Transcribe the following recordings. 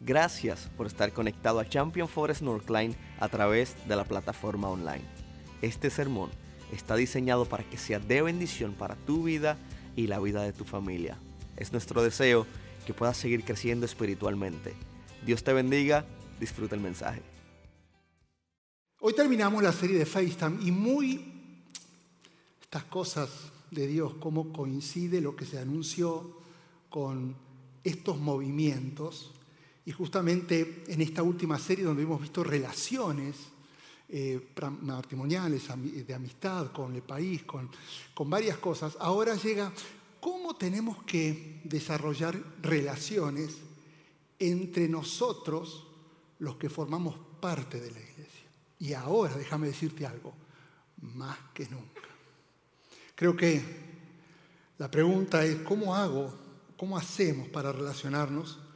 Gracias por estar conectado a Champion Forest Northline a través de la plataforma online. Este sermón está diseñado para que sea de bendición para tu vida y la vida de tu familia. Es nuestro deseo que puedas seguir creciendo espiritualmente. Dios te bendiga, disfruta el mensaje. Hoy terminamos la serie de FaceTime y muy estas cosas de Dios, cómo coincide lo que se anunció con estos movimientos. Y justamente en esta última serie donde hemos visto relaciones eh, matrimoniales, de amistad con el país, con, con varias cosas, ahora llega cómo tenemos que desarrollar relaciones entre nosotros, los que formamos parte de la iglesia. Y ahora, déjame decirte algo, más que nunca. Creo que la pregunta es, ¿cómo hago, cómo hacemos para relacionarnos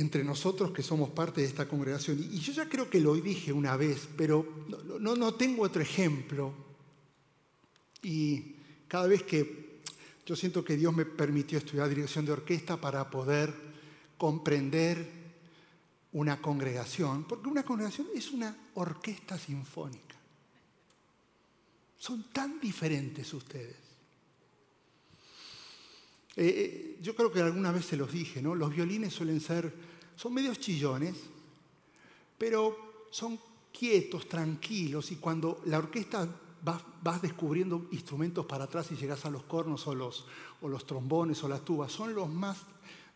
entre nosotros que somos parte de esta congregación? Y yo ya creo que lo dije una vez, pero no, no tengo otro ejemplo. Y cada vez que yo siento que Dios me permitió estudiar dirección de orquesta para poder comprender una congregación, porque una congregación es una orquesta sinfónica. Son tan diferentes ustedes. Eh, eh, yo creo que alguna vez se los dije, ¿no? Los violines suelen ser, son medios chillones, pero son quietos, tranquilos, y cuando la orquesta vas, descubriendo instrumentos para atrás y llegas a los cornos o los, o los trombones o las tubas, son los más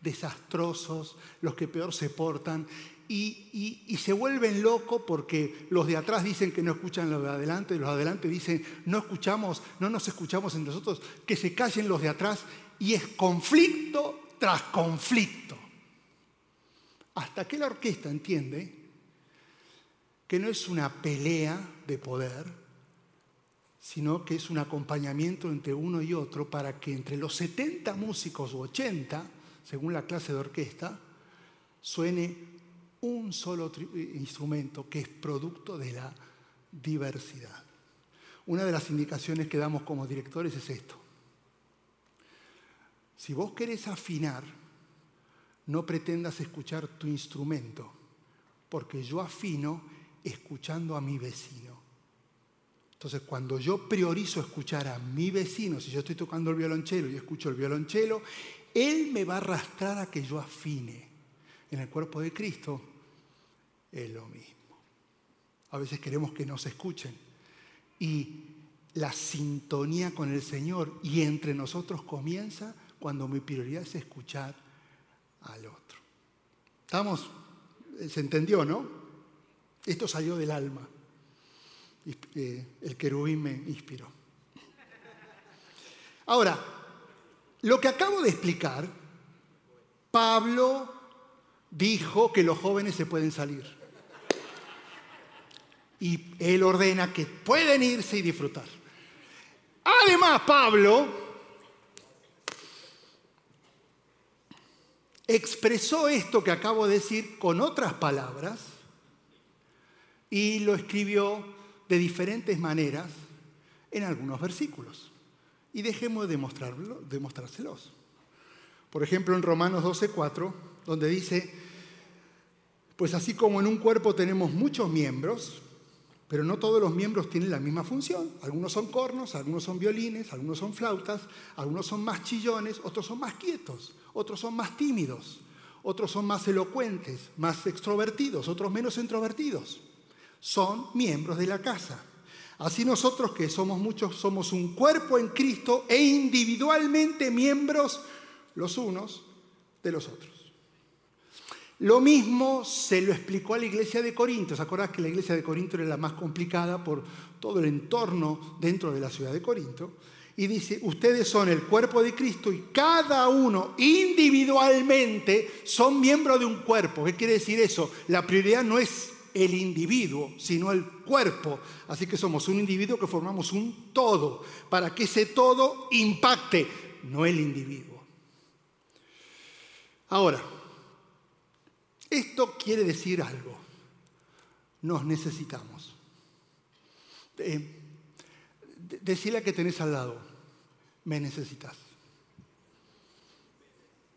desastrosos, los que peor se portan, y, se vuelven locos porque los de atrás dicen que no escuchan los de adelante, y los de adelante dicen no escuchamos, no nos escuchamos entre nosotros, que se callen los de atrás, y es conflicto tras conflicto. Hasta que la orquesta entiende que no es una pelea de poder, sino que es un acompañamiento entre uno y otro para que entre los 70 músicos o 80, según la clase de orquesta, suene un solo eh, instrumento que es producto de la diversidad. Una de las indicaciones que damos como directores es esto. Si vos querés afinar, no pretendas escuchar tu instrumento, porque yo afino escuchando a mi vecino. Entonces, cuando yo priorizo escuchar a mi vecino, si yo estoy tocando el violonchelo y escucho el violonchelo, él me va a arrastrar a que yo afine. En el cuerpo de Cristo es lo mismo. A veces queremos que nos escuchen. Y la sintonía con el Señor y entre nosotros comienza cuando mi prioridad es escuchar al otro. ¿Estamos? ¿Se entendió, no? Esto salió del alma. Eh, el querubín me inspiró. Ahora, lo que acabo de explicar, Pablo dijo que los jóvenes se pueden salir y él ordena que pueden irse y disfrutar. Además, Pablo expresó esto que acabo de decir con otras palabras y lo escribió de diferentes maneras en algunos versículos. Y dejemos de demostrárselos. Por ejemplo, en Romanos 12:4, donde dice, pues así como en un cuerpo tenemos muchos miembros, pero no todos los miembros tienen la misma función. Algunos son cornos, algunos son violines, algunos son flautas, algunos son más chillones, otros son más quietos, otros son más tímidos, otros son más elocuentes, más extrovertidos, otros menos introvertidos. Son miembros de la casa. Así nosotros que somos muchos somos un cuerpo en Cristo e individualmente miembros los unos de los otros. Lo mismo se lo explicó a la iglesia de Corinto. ¿Se acuerdan que la iglesia de Corinto era la más complicada por todo el entorno dentro de la ciudad de Corinto? Y dice, ustedes son el cuerpo de Cristo y cada uno individualmente son miembros de un cuerpo. ¿Qué quiere decir eso? La prioridad no es el individuo, sino el cuerpo. Así que somos un individuo que formamos un todo, para que ese todo impacte, no el individuo. Ahora, esto quiere decir algo. Nos necesitamos. Eh, decirle a que tenés al lado, me necesitas.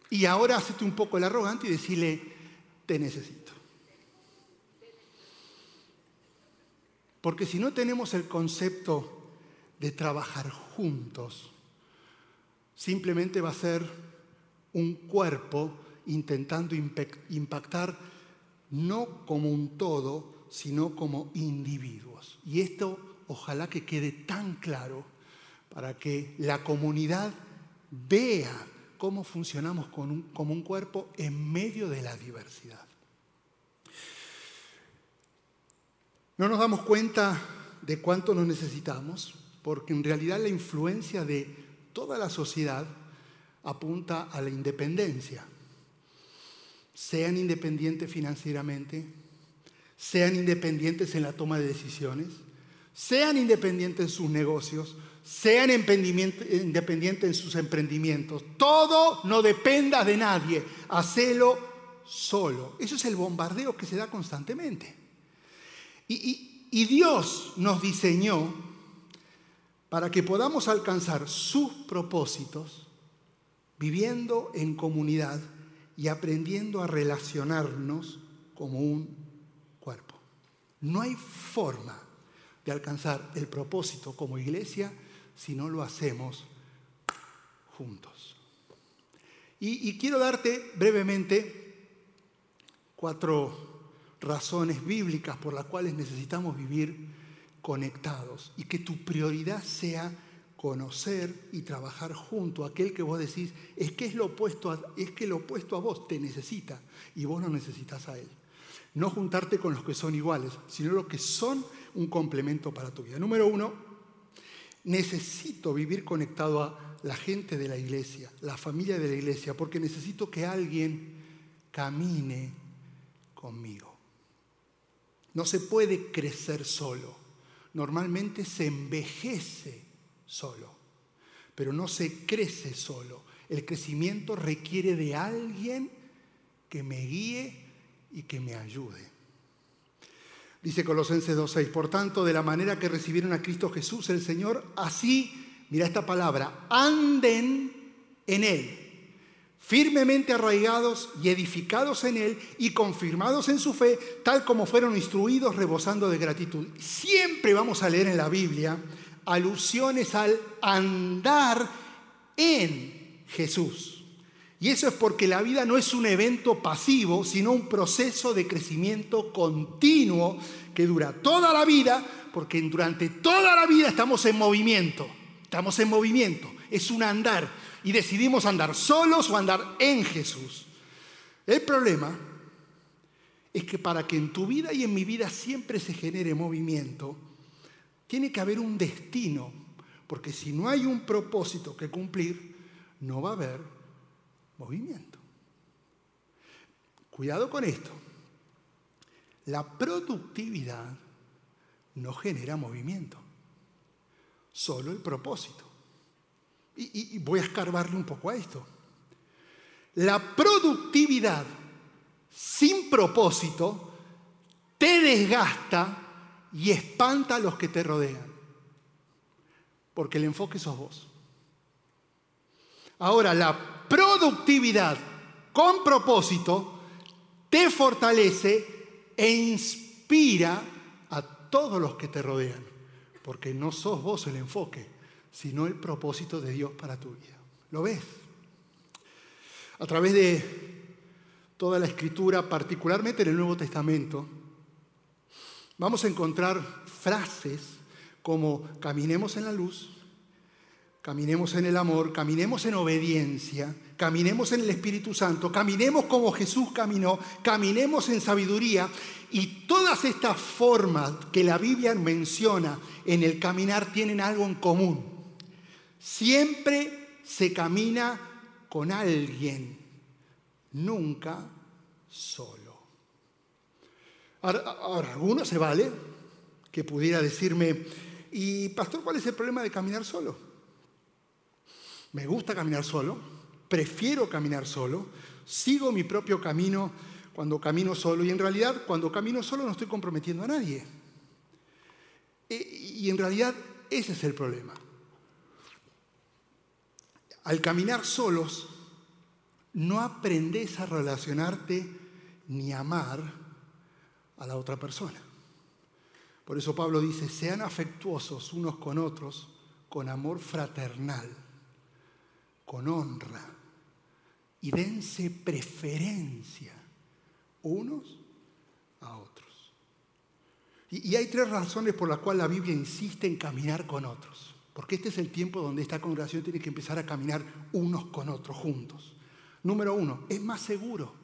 Y ahora hacete un poco el arrogante y decirle, te necesito. Porque si no tenemos el concepto de trabajar juntos, simplemente va a ser un cuerpo intentando impactar no como un todo, sino como individuos. Y esto ojalá que quede tan claro para que la comunidad vea cómo funcionamos como un cuerpo en medio de la diversidad. No nos damos cuenta de cuánto nos necesitamos, porque en realidad la influencia de toda la sociedad apunta a la independencia. Sean independientes financieramente, sean independientes en la toma de decisiones, sean independientes en sus negocios, sean independientes en sus emprendimientos. Todo no dependa de nadie, hacelo solo. Eso es el bombardeo que se da constantemente. Y, y Dios nos diseñó para que podamos alcanzar sus propósitos viviendo en comunidad y aprendiendo a relacionarnos como un cuerpo. No hay forma de alcanzar el propósito como iglesia si no lo hacemos juntos. Y, quiero darte brevemente cuatro razones bíblicas por las cuales necesitamos vivir conectados y que tu prioridad sea conocer y trabajar junto a aquel que vos decís es que es lo opuesto a, es que lo opuesto a vos te necesita y vos no necesitas a él. No juntarte con los que son iguales, sino los que son un complemento para tu vida. Número uno, necesito vivir conectado a la gente de la iglesia, la familia de la iglesia, porque necesito que alguien camine conmigo. No se puede crecer solo. Normalmente se envejece solo, pero no se crece solo. El crecimiento requiere de alguien que me guíe y que me ayude. Dice Colosenses 2.6, por tanto, de la manera que recibieron a Cristo Jesús el Señor, así, mira esta palabra, anden en Él, firmemente arraigados y edificados en Él y confirmados en su fe, tal como fueron instruidos, rebosando de gratitud. Siempre vamos a leer en la Biblia alusiones al andar en Jesús. Y eso es porque la vida no es un evento pasivo, sino un proceso de crecimiento continuo que dura toda la vida, porque durante toda la vida estamos en movimiento. Estamos en movimiento. Es un andar. Y decidimos andar solos o andar en Jesús. El problema es que para que en tu vida y en mi vida siempre se genere movimiento, tiene que haber un destino. Porque si no hay un propósito que cumplir, no va a haber movimiento. Cuidado con esto. La productividad no genera movimiento, solo el propósito. Y, voy a escarbarle un poco a esto. La productividad sin propósito te desgasta y espanta a los que te rodean. Porque el enfoque sos vos. Ahora, la productividad con propósito te fortalece e inspira a todos los que te rodean, porque no sos vos el enfoque, sino el propósito de Dios para tu vida. ¿Lo ves? A través de toda la escritura, particularmente en el Nuevo Testamento, vamos a encontrar frases como caminemos en la luz, Caminemos en el amor, caminemos en obediencia, caminemos en el Espíritu Santo, caminemos como Jesús caminó, caminemos en sabiduría. Y todas estas formas que la Biblia menciona en el caminar tienen algo en común. Siempre se camina con alguien, nunca solo. Ahora, alguno se vale que pudiera decirme, y pastor, ¿cuál es el problema de caminar solo? Me gusta caminar solo, prefiero caminar solo, sigo mi propio camino cuando camino solo y en realidad cuando camino solo no estoy comprometiendo a nadie. E, y en realidad ese es el problema. Al caminar solos no aprendes a relacionarte ni amar a la otra persona. Por eso Pablo dice, sean afectuosos unos con otros con amor fraternal, con honra, y dense preferencia unos a otros. Y, hay tres razones por las cuales la Biblia insiste en caminar con otros. Porque este es el tiempo donde esta congregación tiene que empezar a caminar unos con otros juntos. Número uno, es más seguro.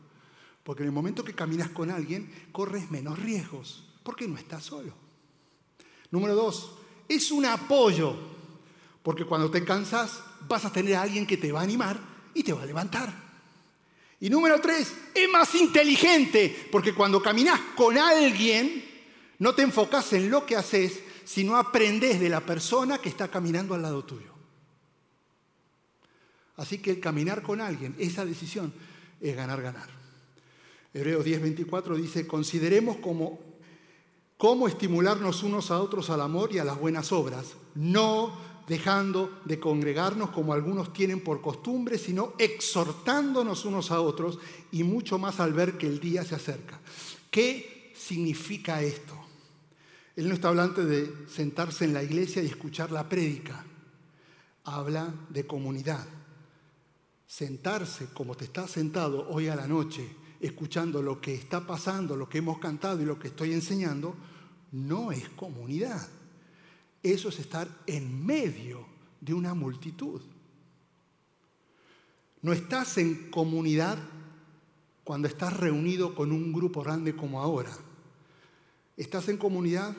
Porque en el momento que caminas con alguien, corres menos riesgos. Porque no estás solo. Número dos, es un apoyo. Porque cuando te cansas, vas a tener a alguien que te va a animar y te va a levantar. Y número tres, es más inteligente. Porque cuando caminas con alguien, no te enfocas en lo que haces, sino aprendes de la persona que está caminando al lado tuyo. Así que el caminar con alguien, esa decisión es ganar, ganar. Hebreos 10:24 dice, consideremos como, cómo estimularnos unos a otros al amor y a las buenas obras, no dejando de congregarnos como algunos tienen por costumbre, sino exhortándonos unos a otros y mucho más al ver que el día se acerca. ¿Qué significa esto? Él no está hablando de sentarse en la iglesia y escuchar la prédica. Habla de comunidad. Sentarse como te estás sentado hoy a la noche, escuchando lo que está pasando, lo que hemos cantado y lo que estoy enseñando, no es comunidad. Eso es estar en medio de una multitud. No estás en comunidad cuando estás reunido con un grupo grande como ahora. Estás en comunidad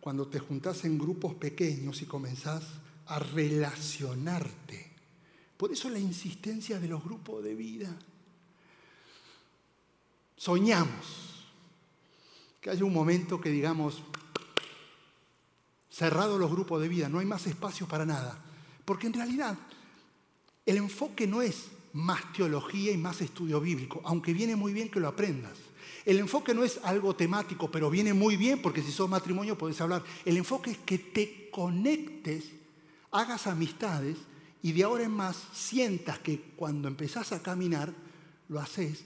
cuando te juntás en grupos pequeños y comenzás a relacionarte. Por eso la insistencia de los grupos de vida. Soñamos que haya un momento que digamos, cerrado los grupos de vida, no hay más espacio para nada. Porque en realidad el enfoque no es más teología y más estudio bíblico, aunque viene muy bien que lo aprendas. El enfoque no es algo temático, pero viene muy bien porque si sos matrimonio podés hablar. El enfoque es que te conectes, hagas amistades y de ahora en más sientas que cuando empezás a caminar lo haces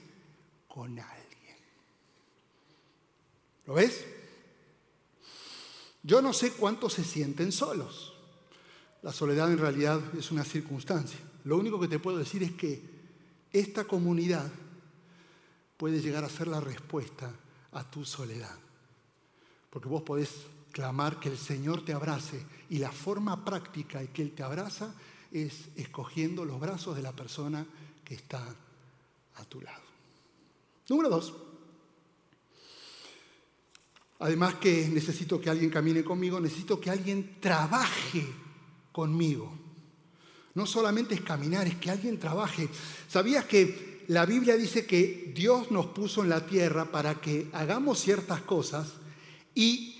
con alguien. ¿Lo ves? Yo no sé cuántos se sienten solos. La soledad en realidad es una circunstancia. Lo único que te puedo decir es que esta comunidad puede llegar a ser la respuesta a tu soledad. Porque vos podés clamar que el Señor te abrace y la forma práctica en que Él te abraza es escogiendo los brazos de la persona que está a tu lado. Número dos. Además que necesito que alguien camine conmigo, necesito que alguien trabaje conmigo. No solamente es caminar, es que alguien trabaje. ¿Sabías que la Biblia dice que Dios nos puso en la tierra para que hagamos ciertas cosas y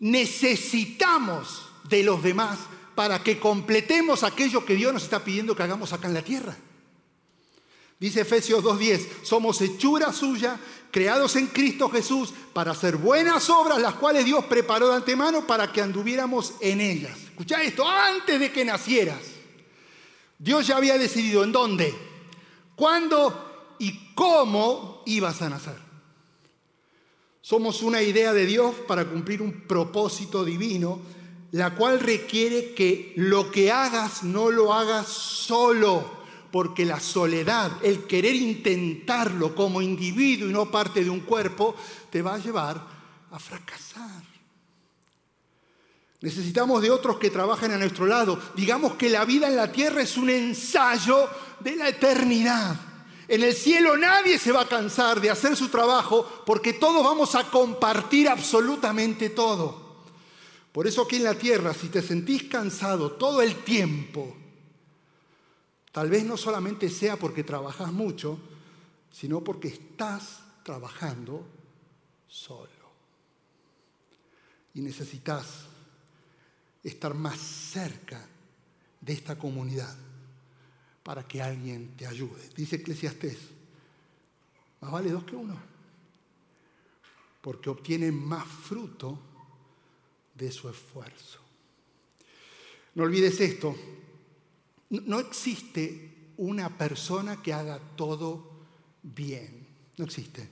necesitamos de los demás para que completemos aquello que Dios nos está pidiendo que hagamos acá en la tierra. Dice Efesios 2.10, somos hechura suya, creados en Cristo Jesús para hacer buenas obras, las cuales Dios preparó de antemano para que anduviéramos en ellas. Escucha esto, antes de que nacieras, Dios ya había decidido en dónde, cuándo y cómo ibas a nacer. Somos una idea de Dios para cumplir un propósito divino, la cual requiere que lo que hagas no lo hagas solo, porque la soledad, el querer intentarlo como individuo y no parte de un cuerpo, te va a llevar a fracasar. Necesitamos de otros que trabajen a nuestro lado. Digamos que la vida en la tierra es un ensayo de la eternidad. En el cielo nadie se va a cansar de hacer su trabajo porque todos vamos a compartir absolutamente todo. Por eso aquí en la tierra, si te sentís cansado todo el tiempo, tal vez no solamente sea porque trabajas mucho, sino porque estás trabajando solo. Y necesitas estar más cerca de esta comunidad para que alguien te ayude. Dice Eclesiastés, más vale dos que uno, porque obtiene más fruto de su esfuerzo. No olvides esto, no existe una persona que haga todo bien. No existe.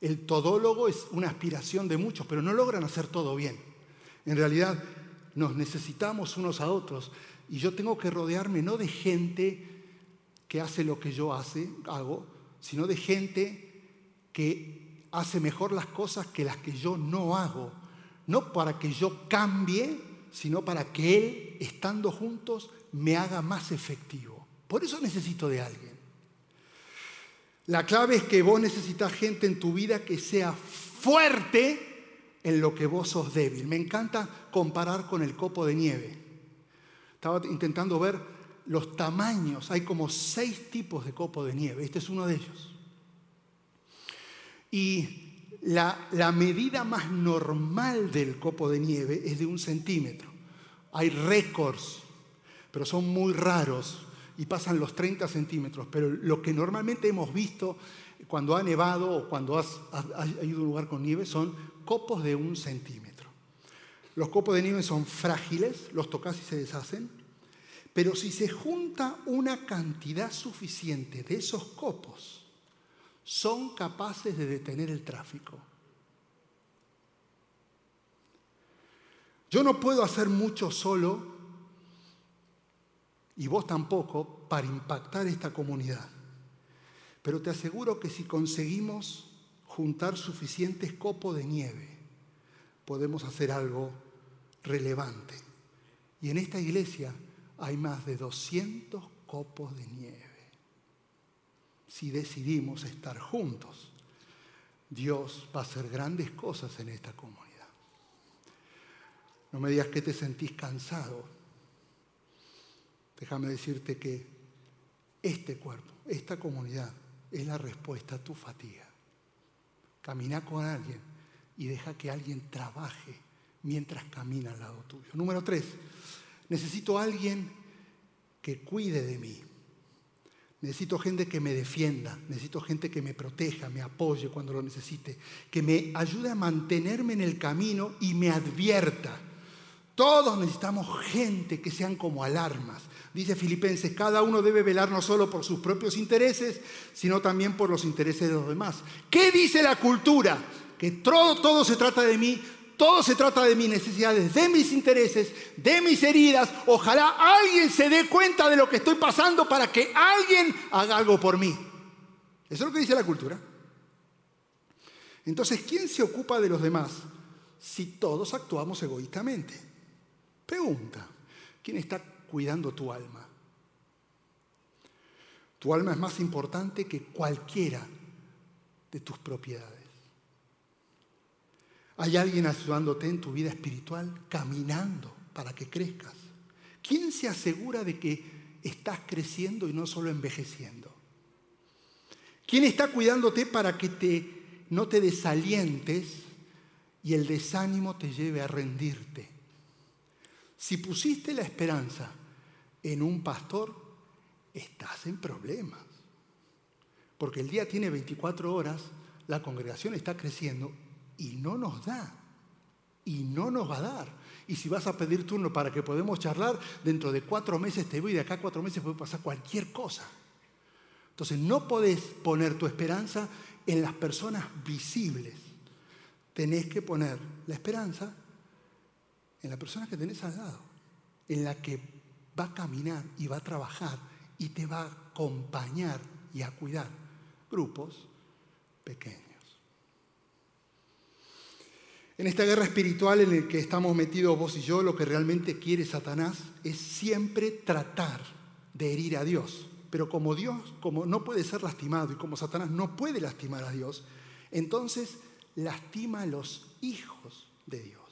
El todólogo es una aspiración de muchos, pero no logran hacer todo bien. En realidad nos necesitamos unos a otros y yo tengo que rodearme no de gente que hace lo que yo hago, sino de gente que hace mejor las cosas que las que yo no hago. No para que yo cambie, sino para que Él, estando juntos, me haga más efectivo. Por eso necesito de alguien. La clave es que vos necesitas gente en tu vida que sea fuerte en lo que vos sos débil. Me encanta comparar con el copo de nieve. Estaba intentando ver los tamaños. Hay como seis tipos de copo de nieve. Este es uno de ellos. Y la, la medida más normal del copo de nieve es de un centímetro. Hay récords, pero son muy raros y pasan los 30 centímetros. Pero lo que normalmente hemos visto cuando ha nevado o cuando has, ido a un lugar con nieve son copos de un centímetro. Los copos de nieve son frágiles, los tocas y se deshacen, pero si se junta una cantidad suficiente de esos copos, son capaces de detener el tráfico. Yo no puedo hacer mucho solo y vos tampoco para impactar esta comunidad. Pero te aseguro que si conseguimos juntar suficientes copos de nieve, podemos hacer algo relevante. Y en esta iglesia hay más de 200 copos de nieve. Si decidimos estar juntos, Dios va a hacer grandes cosas en esta comunidad. No me digas que te sentís cansado Déjame decirte que este cuerpo, esta comunidad, es la respuesta a tu fatiga. Camina con alguien y deja que alguien trabaje mientras camina al lado tuyo. Número tres, necesito alguien que cuide de mí. Necesito gente que me defienda, necesito gente que me proteja, me apoye cuando lo necesite, que me ayude a mantenerme en el camino y me advierta. Todos necesitamos gente que sean como alarmas, Dice Filipenses, cada uno debe velar no solo por sus propios intereses, sino también por los intereses de los demás. ¿Qué dice la cultura? Que todo, todo se trata de mí, todo se trata de mis necesidades, de mis intereses, de mis heridas. Ojalá alguien se dé cuenta de lo que estoy pasando para que alguien haga algo por mí. Eso es lo que dice la cultura. Entonces, ¿quién se ocupa de los demás si todos actuamos egoístamente? Pregunta, ¿quién está cuidando tu alma. Tu alma es más importante que cualquiera de tus propiedades. Hay alguien ayudándote en tu vida espiritual, caminando para que crezcas. ¿Quién se asegura de que estás creciendo y no solo envejeciendo? ¿Quién está cuidándote para que te, no te desalientes y el desánimo te lleve a rendirte? Si pusiste la esperanza en un pastor, estás en problemas. Porque el día tiene 24 horas, la congregación está creciendo y no nos da. Y no nos va a dar. Y si vas a pedir turno para que podamos charlar, dentro de cuatro meses te voy de acá a cuatro meses puede pasar cualquier cosa. Entonces no podés poner tu esperanza en las personas visibles. Tenés que poner la esperanza en la persona que tenés al lado, en la que va a caminar y va a trabajar y te va a acompañar y a cuidar. Grupos pequeños. En esta guerra espiritual en la que estamos metidos vos y yo, lo que realmente quiere Satanás es siempre tratar de herir a Dios. Pero como Dios, como no puede ser lastimado y como Satanás no puede lastimar a Dios, entonces lastima a los hijos de Dios.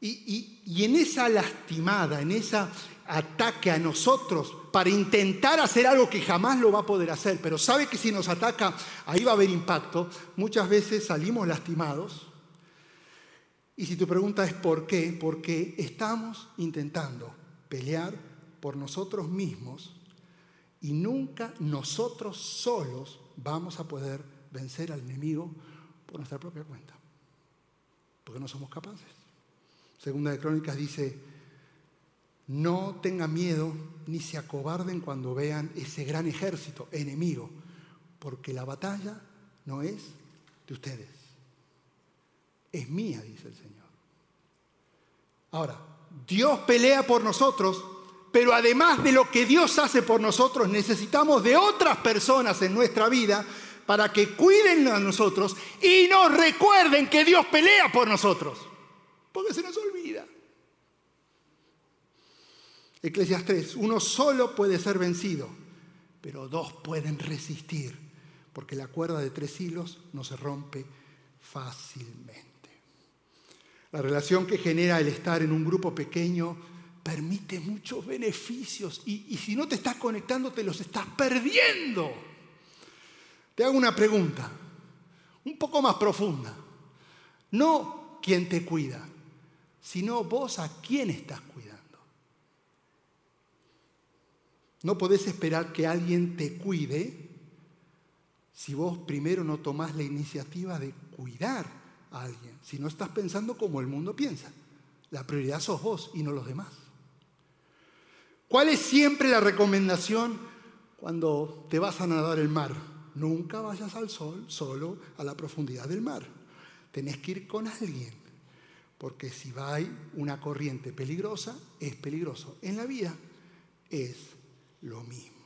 Y, en esa lastimada, en ese ataque a nosotros para intentar hacer algo que jamás lo va a poder hacer, pero sabe que si nos ataca ahí va a haber impacto, muchas veces salimos lastimados. Y si tu pregunta es por qué, porque estamos intentando pelear por nosotros mismos y nunca nosotros solos vamos a poder vencer al enemigo por nuestra propia cuenta, porque no somos capaces. Segunda de Crónicas dice, No tengan miedo ni se acobarden cuando vean ese gran ejército enemigo, porque la batalla no es de ustedes, es mía, dice el Señor. Ahora, Dios pelea por nosotros, pero además de lo que Dios hace por nosotros, necesitamos de otras personas en nuestra vida para que cuiden a nosotros y nos recuerden que Dios pelea por nosotros. Porque se nos olvida. Eclesias 3, uno solo puede ser vencido, pero dos pueden resistir, porque la cuerda de tres hilos no se rompe fácilmente. La relación que genera el estar en un grupo pequeño permite muchos beneficios y, si no te estás conectando te los estás perdiendo. Te hago una pregunta, un poco más profunda. No quién te cuida, sino vos a quién estás cuidando. No podés esperar que alguien te cuide si vos primero no tomás la iniciativa de cuidar a alguien, si no estás pensando como el mundo piensa. La prioridad sos vos y no los demás. ¿Cuál es siempre la recomendación cuando te vas a nadar el mar? Nunca vayas al sol solo a la profundidad del mar. Tenés que ir con alguien, porque si va una corriente peligrosa, es peligroso. En la vida es lo mismo.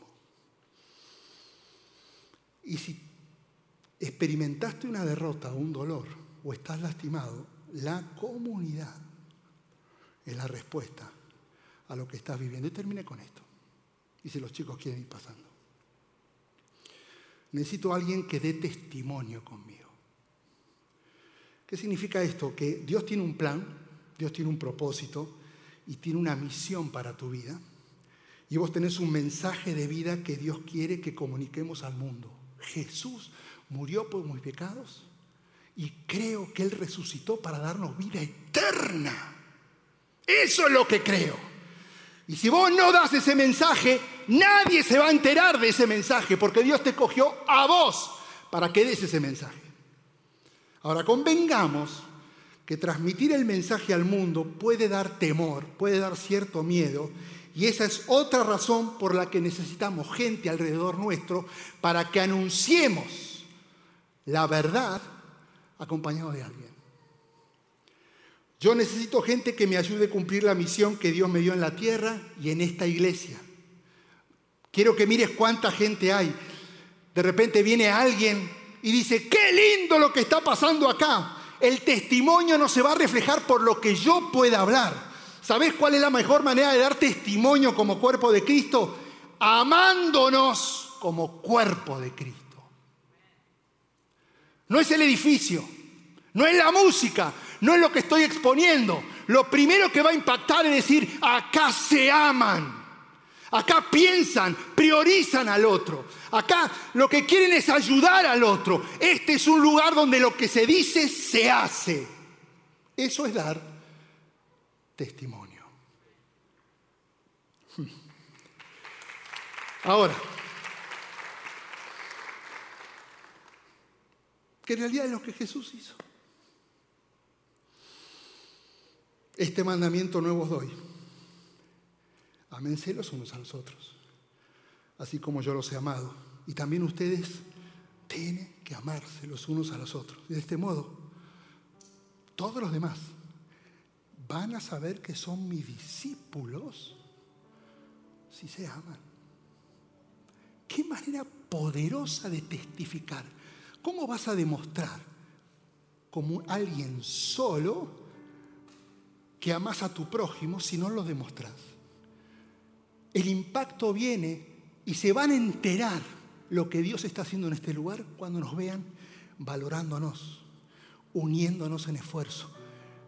Y si experimentaste una derrota un dolor o estás lastimado, la comunidad es la respuesta a lo que estás viviendo. Y termine con esto. Y si los chicos quieren ir pasando. Necesito a alguien que dé testimonio conmigo. ¿Qué significa esto? Que Dios tiene un plan, Dios tiene un propósito y tiene una misión para tu vida. Y vos tenés un mensaje de vida que Dios quiere que comuniquemos al mundo. Jesús murió por mis pecados y creo que Él resucitó para darnos vida eterna. Eso es lo que creo. Y si vos no das ese mensaje, nadie se va a enterar de ese mensaje, porque Dios te cogió a vos para que des ese mensaje. Ahora, convengamos que transmitir el mensaje al mundo puede dar temor, puede dar cierto miedo, y esa es otra razón por la que necesitamos gente alrededor nuestro para que anunciemos la verdad acompañado de alguien. Yo necesito gente que me ayude a cumplir la misión que Dios me dio en la tierra y en esta iglesia. Quiero que mires cuánta gente hay. De repente viene alguien y dice, qué lindo lo que está pasando acá. El testimonio no se va a reflejar por lo que yo pueda hablar ¿Sabes cuál es la mejor manera de dar testimonio como cuerpo de Cristo? Amándonos como cuerpo de Cristo. No es el edificio, no es la música, no es lo que estoy exponiendo. Lo primero que va a impactar es decir, acá se aman. Acá piensan, priorizan al otro. Acá lo que quieren es ayudar al otro. Este es un lugar donde lo que se dice se hace. Eso es dar testimonio. Ahora, que realidad es lo que Jesús hizo. Este mandamiento nuevo os doy. Aménse los unos a los otros, así como yo los he amado. Y también ustedes tienen que amarse los unos a los otros. de este modo, todos los demás van a saber que son mis discípulos si se aman. Qué manera poderosa de testificar. ¿Cómo vas a demostrar como alguien solo que amas a tu prójimo si no lo demostras? El impacto viene y se van a enterar lo que Dios está haciendo en este lugar cuando nos vean valorándonos, uniéndonos en esfuerzo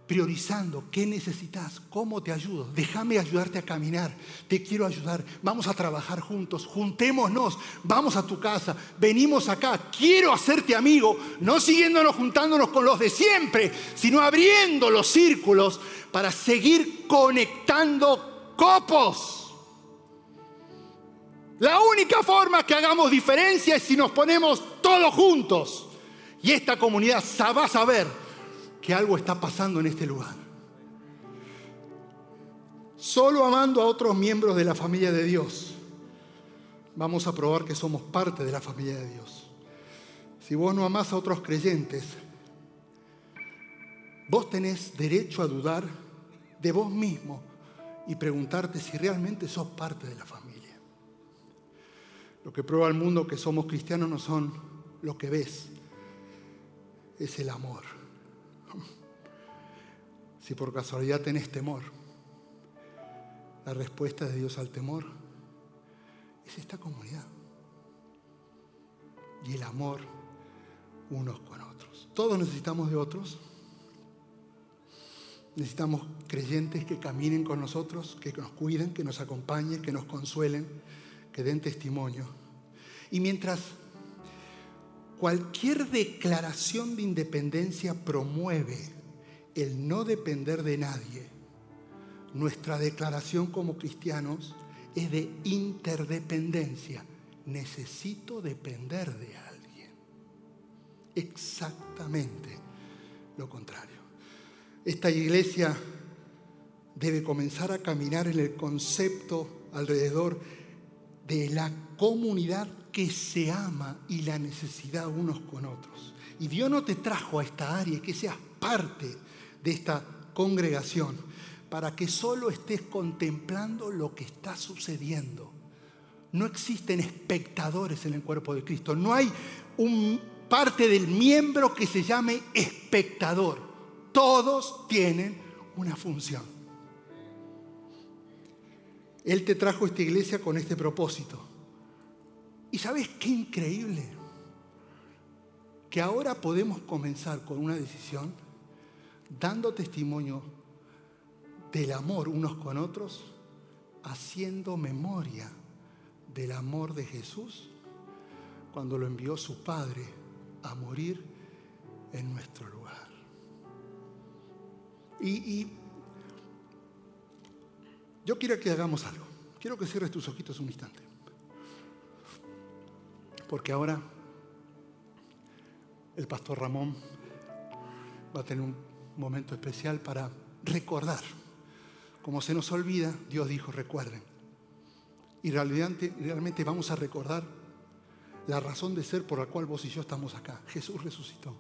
priorizando qué necesitas, cómo te ayudo. Déjame ayudarte a caminar, te quiero ayudar. Vamos a trabajar juntos, juntémonos, vamos a tu casa, venimos acá, quiero hacerte amigo, no siguiéndonos juntándonos con los de siempre, sino abriendo los círculos para seguir conectando copos. La única forma que hagamos diferencia es si nos ponemos todos juntos. Y esta comunidad va a saber que algo está pasando en este lugar. solo amando a otros miembros de la familia de Dios, vamos a probar que somos parte de la familia de Dios. Si vos no amás a otros creyentes, vos tenés derecho a dudar de vos mismo y preguntarte si realmente sos parte de la familia. Lo que prueba al mundo que somos cristianos no son lo que ves, es el amor. Si por casualidad tenés temor, la respuesta de Dios al temor es esta comunidad. Y el amor unos con otros. Todos necesitamos de otros. Necesitamos creyentes que caminen con nosotros, que nos cuiden, que nos acompañen, que nos consuelen, que den testimonio. Y mientras cualquier declaración de independencia promueve el no depender de nadie, nuestra declaración como cristianos es de interdependencia. Necesito depender de alguien. Exactamente lo contrario. Esta iglesia debe comenzar a caminar en el concepto alrededor de la comunidad que se ama y la necesidad unos con otros. Y Dios no te trajo a esta área que seas parte de esta congregación para que solo estés contemplando lo que está sucediendo. No existen espectadores en el cuerpo de Cristo. No hay un parte del miembro que se llame espectador. Todos tienen una función. Él te trajo a esta iglesia con este propósito. ¿Y sabes qué increíble? Que ahora podemos comenzar con una decisión dando testimonio del amor unos con otros, haciendo memoria del amor de Jesús cuando lo envió su Padre a morir en nuestro lugar. Y, y, yo quiero que hagamos algo. Quiero que cierres tus ojitos un instante. Porque ahora el pastor Ramón va a tener un momento especial para recordar como se nos olvida, Dios dijo, recuerden. Y realmente, realmente vamos a recordar la razón de ser por la cual vos y yo estamos acá. Jesús resucitó.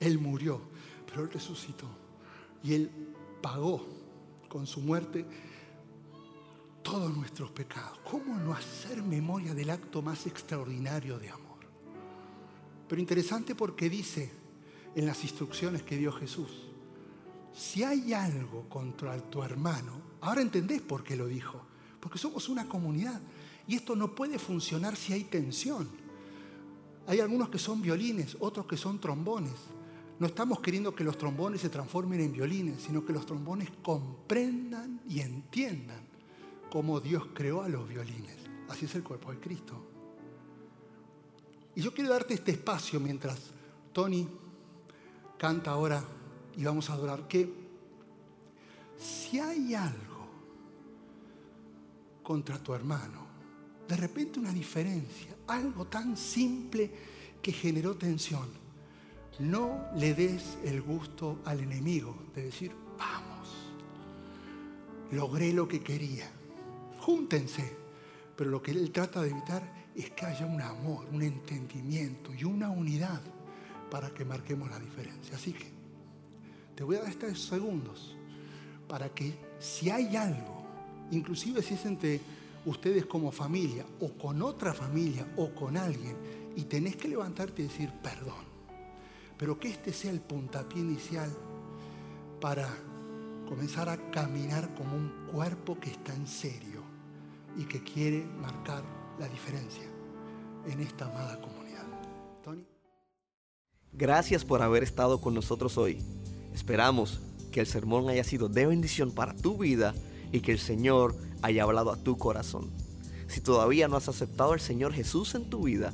Él murió, pero Él resucitó. Y Él pagó con su muerte todos nuestros pecados. ¿Cómo no hacer memoria del acto más extraordinario de amor? Pero interesante porque dice en las instrucciones que dio Jesús, si hay algo contra tu hermano, ahora entendés por qué lo dijo, porque somos una comunidad y esto no puede funcionar si hay tensión. Hay algunos que son violines, otros que son trombones. No estamos queriendo que los trombones se transformen en violines, sino que los trombones comprendan y entiendan cómo Dios creó a los violines. Así es el cuerpo de Cristo. Y yo quiero darte este espacio mientras Tony canta ahora y vamos a adorar, que si hay algo contra tu hermano, de repente una diferencia, algo tan simple que generó tensión, no le des el gusto al enemigo de decir, vamos, logré lo que quería, júntense, pero lo que él trata de evitar es que haya un amor, un entendimiento y una unidad para que marquemos la diferencia. Así que te voy a dar estos segundos para que si hay algo, inclusive si es entre ustedes como familia o con otra familia o con alguien, y tenés que levantarte y decir perdón, pero que este sea el puntapié inicial para comenzar a caminar como un cuerpo que está en serio y que quiere marcar la diferencia en esta amada comunidad. Tony. Gracias por haber estado con nosotros hoy. Esperamos que el sermón haya sido de bendición para tu vida y que el Señor haya hablado a tu corazón. Si todavía no has aceptado al Señor Jesús en tu vida,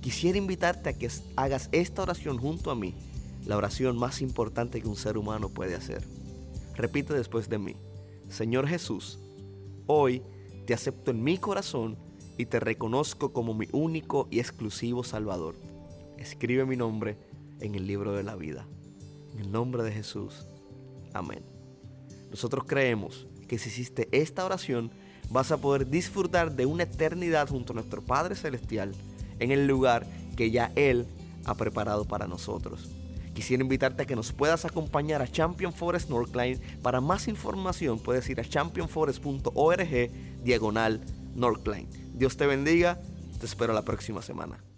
quisiera invitarte a que hagas esta oración junto a mí, la oración más importante que un ser humano puede hacer. Repite después de mí, Señor Jesús, hoy te acepto en mi corazón y te reconozco como mi único y exclusivo Salvador. Escribe mi nombre en el libro de la vida. En el nombre de Jesús. Amén. Nosotros creemos que si hiciste esta oración, vas a poder disfrutar de una eternidad junto a nuestro Padre Celestial en el lugar que ya Él ha preparado para nosotros. Quisiera invitarte a que nos puedas acompañar a Champion Forest Northline. Para más información puedes ir a championforest.org diagonal Northline. Dios te bendiga, te espero la próxima semana.